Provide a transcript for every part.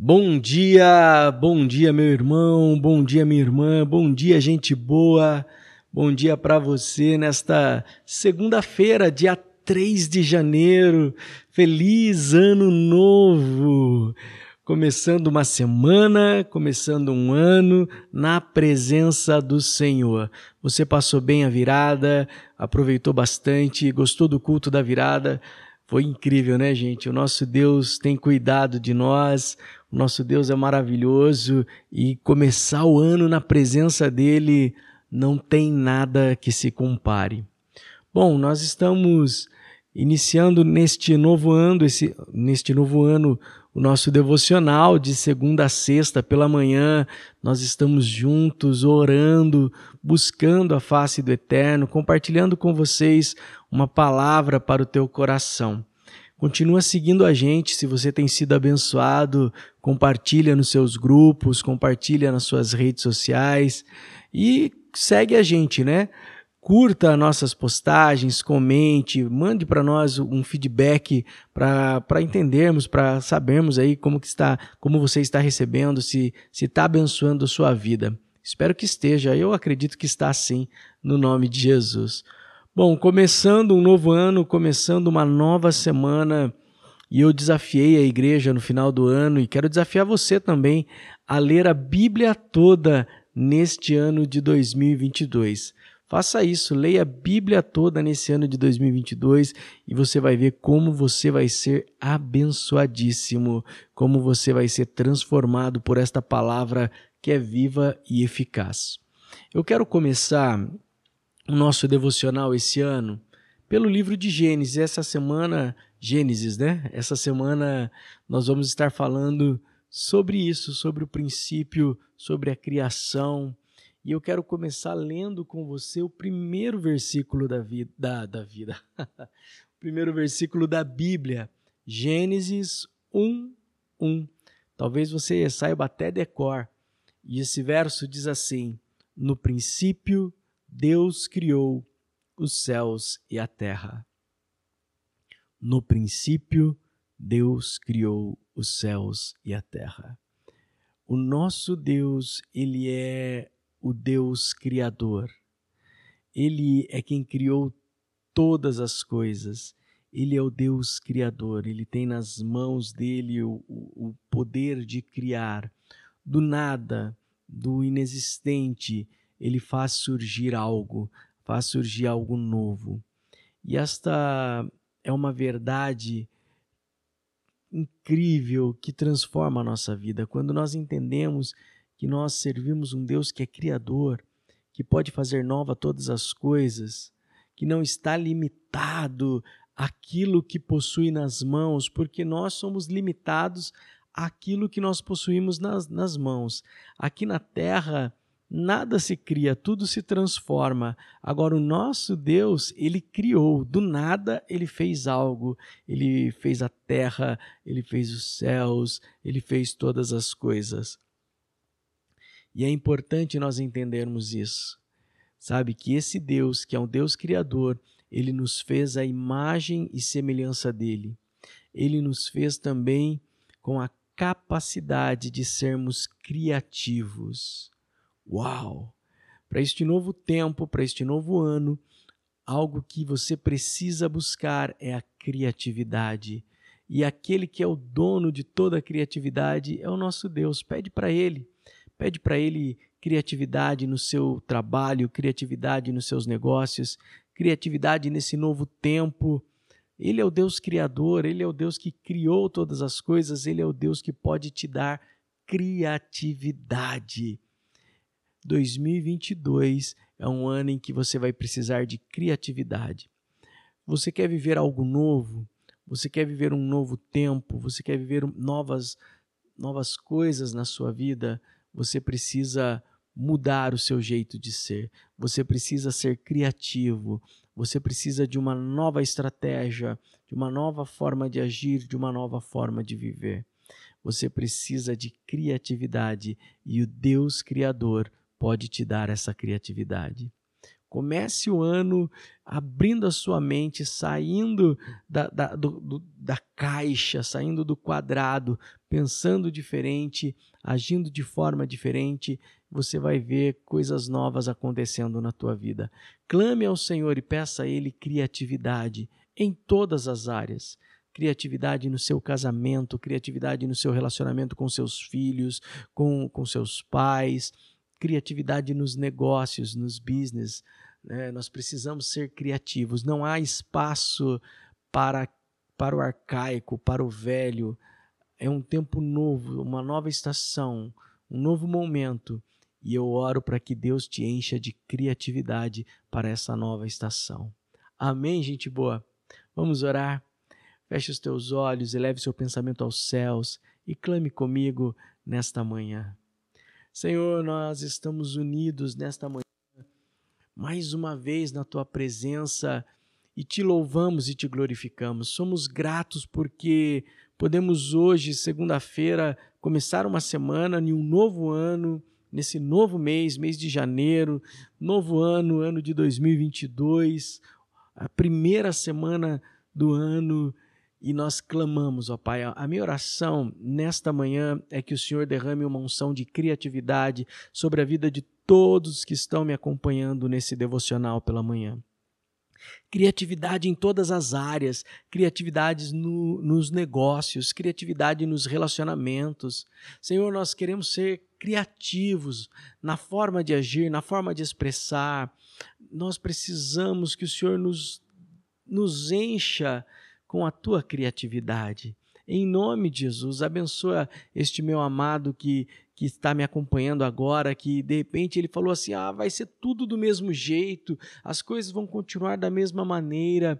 Bom dia, bom dia, meu irmão, bom dia, minha irmã, bom dia, gente boa. Bom dia para você nesta segunda-feira, dia 3 de janeiro. Feliz ano novo! Começando uma semana, começando um ano na presença do Senhor. Você passou bem a virada, aproveitou bastante, gostou do culto da virada. Foi incrível, né, gente? O nosso Deus tem cuidado de nós, o nosso Deus é maravilhoso e começar o ano na presença dele não tem nada que se compare. Bom, nós estamos iniciando neste novo ano, esse, neste novo ano, o nosso devocional de segunda a sexta pela manhã. Nós estamos juntos, orando, buscando a face do Eterno, compartilhando com vocês uma palavra para o teu coração. Continua seguindo a gente, se você tem sido abençoado, compartilha nos seus grupos, compartilha nas suas redes sociais e segue a gente, né? Curta nossas postagens, comente, mande para nós um feedback para entendermos, para sabermos aí como que está, como você está recebendo, se se está abençoando a sua vida. Espero que esteja. Eu acredito que está sim, no nome de Jesus. Bom, começando um novo ano, começando uma nova semana, e eu desafiei a igreja no final do ano e quero desafiar você também a ler a Bíblia toda neste ano de 2022. Faça isso, leia a Bíblia toda nesse ano de 2022 e você vai ver como você vai ser abençoadíssimo, como você vai ser transformado por esta palavra que é viva e eficaz. Eu quero começar o nosso devocional esse ano pelo livro de Gênesis. Essa semana, Gênesis, né? Essa semana nós vamos estar falando sobre isso, sobre o princípio, sobre a criação e eu quero começar lendo com você o primeiro versículo da vida. Da, da vida. o primeiro versículo da Bíblia, Gênesis 1, 1. Talvez você saiba até decor. E esse verso diz assim: No princípio, Deus criou os céus e a terra. No princípio, Deus criou os céus e a terra. O nosso Deus, ele é o Deus Criador. Ele é quem criou todas as coisas. Ele é o Deus Criador. Ele tem nas mãos dele o, o poder de criar. Do nada, do inexistente, ele faz surgir algo, faz surgir algo novo. E esta é uma verdade incrível que transforma a nossa vida. Quando nós entendemos que nós servimos um Deus que é criador, que pode fazer nova todas as coisas, que não está limitado àquilo que possui nas mãos, porque nós somos limitados àquilo que nós possuímos nas, nas mãos. Aqui na terra, nada se cria, tudo se transforma. Agora, o nosso Deus, ele criou, do nada ele fez algo. Ele fez a terra, ele fez os céus, ele fez todas as coisas. E é importante nós entendermos isso. Sabe que esse Deus, que é um Deus criador, ele nos fez a imagem e semelhança dele. Ele nos fez também com a capacidade de sermos criativos. Uau! Para este novo tempo, para este novo ano, algo que você precisa buscar é a criatividade. E aquele que é o dono de toda a criatividade é o nosso Deus. Pede para ele. Pede para ele criatividade no seu trabalho, criatividade nos seus negócios, criatividade nesse novo tempo. Ele é o Deus criador, ele é o Deus que criou todas as coisas, ele é o Deus que pode te dar criatividade. 2022 é um ano em que você vai precisar de criatividade. Você quer viver algo novo? Você quer viver um novo tempo? Você quer viver novas novas coisas na sua vida? Você precisa mudar o seu jeito de ser, você precisa ser criativo, você precisa de uma nova estratégia, de uma nova forma de agir, de uma nova forma de viver. Você precisa de criatividade e o Deus Criador pode te dar essa criatividade. Comece o ano abrindo a sua mente, saindo da, da, do, do, da caixa, saindo do quadrado, pensando diferente, agindo de forma diferente. Você vai ver coisas novas acontecendo na tua vida. Clame ao Senhor e peça a Ele criatividade em todas as áreas criatividade no seu casamento, criatividade no seu relacionamento com seus filhos, com, com seus pais, criatividade nos negócios, nos business. Né? Nós precisamos ser criativos. Não há espaço para, para o arcaico, para o velho. É um tempo novo, uma nova estação, um novo momento. E eu oro para que Deus te encha de criatividade para essa nova estação. Amém, gente boa? Vamos orar? Feche os teus olhos, eleve seu pensamento aos céus e clame comigo nesta manhã. Senhor, nós estamos unidos nesta manhã, mais uma vez na tua presença e te louvamos e te glorificamos. Somos gratos porque podemos hoje, segunda-feira, começar uma semana em um novo ano, nesse novo mês, mês de janeiro, novo ano, ano de 2022, a primeira semana do ano e nós clamamos, ó Pai. A minha oração nesta manhã é que o Senhor derrame uma unção de criatividade sobre a vida de todos que estão me acompanhando nesse devocional pela manhã. Criatividade em todas as áreas, criatividade no, nos negócios, criatividade nos relacionamentos. Senhor, nós queremos ser criativos na forma de agir, na forma de expressar. Nós precisamos que o Senhor nos, nos encha com a tua criatividade. Em nome de Jesus, abençoa este meu amado que, que está me acompanhando agora, que de repente ele falou assim: ah, vai ser tudo do mesmo jeito, as coisas vão continuar da mesma maneira.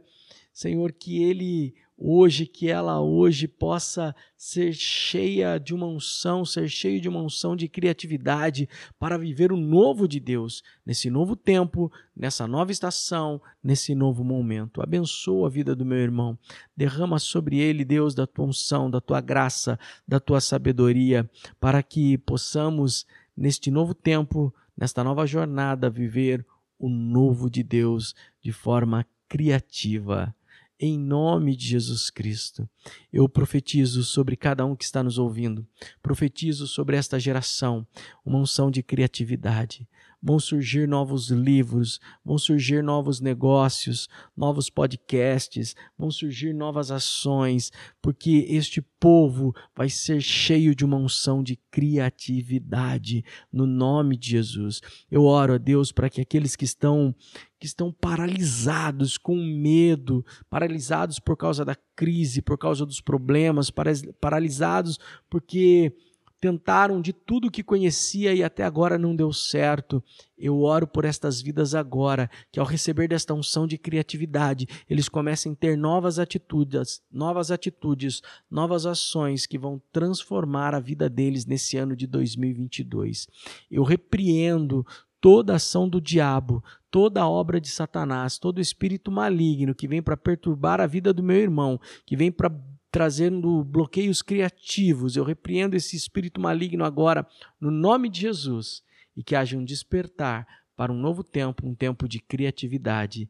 Senhor, que ele hoje, que ela hoje possa ser cheia de uma unção, ser cheio de uma unção de criatividade para viver o novo de Deus, nesse novo tempo, nessa nova estação, nesse novo momento. Abençoa a vida do meu irmão. Derrama sobre ele, Deus, da tua unção, da tua graça, da tua sabedoria, para que possamos, neste novo tempo, nesta nova jornada, viver o novo de Deus de forma criativa em nome de Jesus Cristo. Eu profetizo sobre cada um que está nos ouvindo, profetizo sobre esta geração uma unção de criatividade, vão surgir novos livros, vão surgir novos negócios, novos podcasts, vão surgir novas ações, porque este povo vai ser cheio de uma unção de criatividade no nome de Jesus. Eu oro a Deus para que aqueles que estão que estão paralisados com medo, paralisados por causa da crise, por causa dos problemas, paralisados porque tentaram de tudo que conhecia e até agora não deu certo. Eu oro por estas vidas agora, que ao receber desta unção de criatividade, eles comecem a ter novas atitudes, novas atitudes, novas ações que vão transformar a vida deles nesse ano de 2022. Eu repreendo toda ação do diabo, toda obra de Satanás, todo espírito maligno que vem para perturbar a vida do meu irmão, que vem para trazendo bloqueios criativos. Eu repreendo esse espírito maligno agora no nome de Jesus e que haja um despertar para um novo tempo, um tempo de criatividade.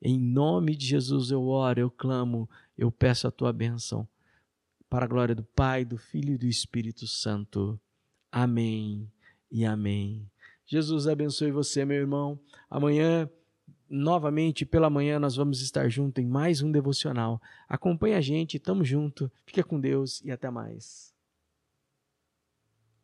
Em nome de Jesus eu oro, eu clamo, eu peço a tua bênção. Para a glória do Pai, do Filho e do Espírito Santo. Amém e amém. Jesus abençoe você, meu irmão. Amanhã novamente pela manhã nós vamos estar juntos em mais um devocional. Acompanhe a gente, tamo junto, fica com Deus e até mais.